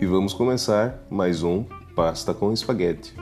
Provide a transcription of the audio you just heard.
e vamos começar mais um Pasta com Espaguete.